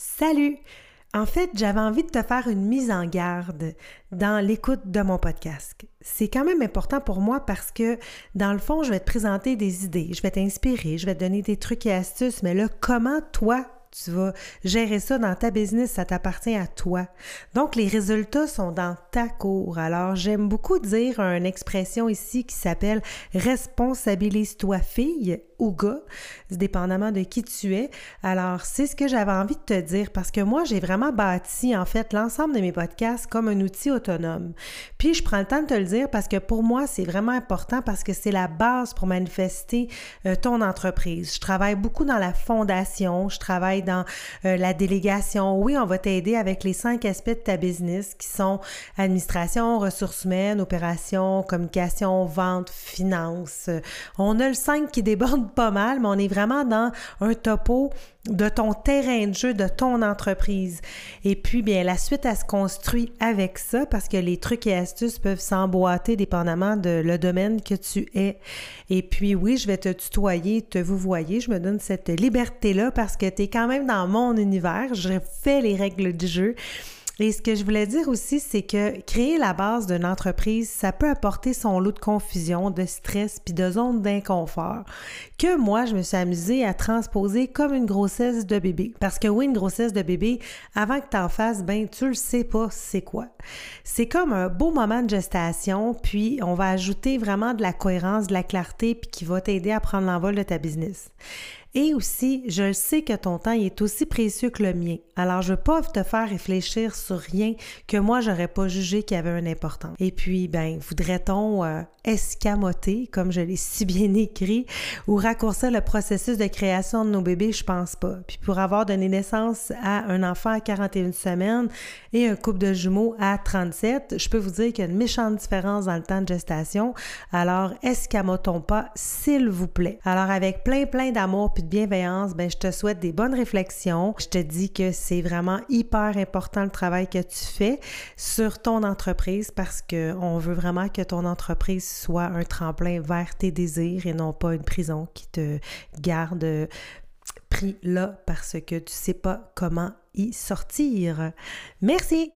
Salut! En fait, j'avais envie de te faire une mise en garde dans l'écoute de mon podcast. C'est quand même important pour moi parce que, dans le fond, je vais te présenter des idées, je vais t'inspirer, je vais te donner des trucs et astuces, mais là, comment toi, tu vas gérer ça dans ta business, ça t'appartient à toi. Donc, les résultats sont dans ta cour. Alors, j'aime beaucoup dire une expression ici qui s'appelle responsabilise-toi fille ou gars, dépendamment de qui tu es. Alors, c'est ce que j'avais envie de te dire parce que moi, j'ai vraiment bâti en fait l'ensemble de mes podcasts comme un outil autonome. Puis, je prends le temps de te le dire parce que pour moi, c'est vraiment important parce que c'est la base pour manifester euh, ton entreprise. Je travaille beaucoup dans la fondation, je travaille dans euh, la délégation. Oui, on va t'aider avec les cinq aspects de ta business qui sont administration, ressources humaines, opération, communication, vente, finance. On a le 5 qui déborde pas mal, mais on est vraiment dans un topo de ton terrain de jeu, de ton entreprise. Et puis, bien, la suite, elle se construit avec ça parce que les trucs et astuces peuvent s'emboîter dépendamment de le domaine que tu es. Et puis, oui, je vais te tutoyer, te vous voyez, je me donne cette liberté-là parce que tu es quand même dans mon univers, je fais les règles du jeu. Et ce que je voulais dire aussi, c'est que créer la base d'une entreprise, ça peut apporter son lot de confusion, de stress, puis de zones d'inconfort, que moi, je me suis amusée à transposer comme une grossesse de bébé. Parce que oui, une grossesse de bébé, avant que tu en fasses, ben, tu le sais pas c'est quoi. C'est comme un beau moment de gestation, puis on va ajouter vraiment de la cohérence, de la clarté, puis qui va t'aider à prendre l'envol de ta business. Et aussi, je sais que ton temps est aussi précieux que le mien. Alors, je veux pas te faire réfléchir sur rien que moi, j'aurais pas jugé qu'il y avait une importance. Et puis, ben, voudrait-on euh, escamoter, comme je l'ai si bien écrit, ou raccourcir le processus de création de nos bébés? Je pense pas. Puis, pour avoir donné naissance à un enfant à 41 semaines et un couple de jumeaux à 37, je peux vous dire qu'il y a une méchante différence dans le temps de gestation. Alors, escamotons pas, s'il vous plaît. Alors, avec plein, plein d'amour de bienveillance, ben, je te souhaite des bonnes réflexions. Je te dis que c'est vraiment hyper important le travail que tu fais sur ton entreprise parce qu'on veut vraiment que ton entreprise soit un tremplin vers tes désirs et non pas une prison qui te garde pris là parce que tu sais pas comment y sortir. Merci!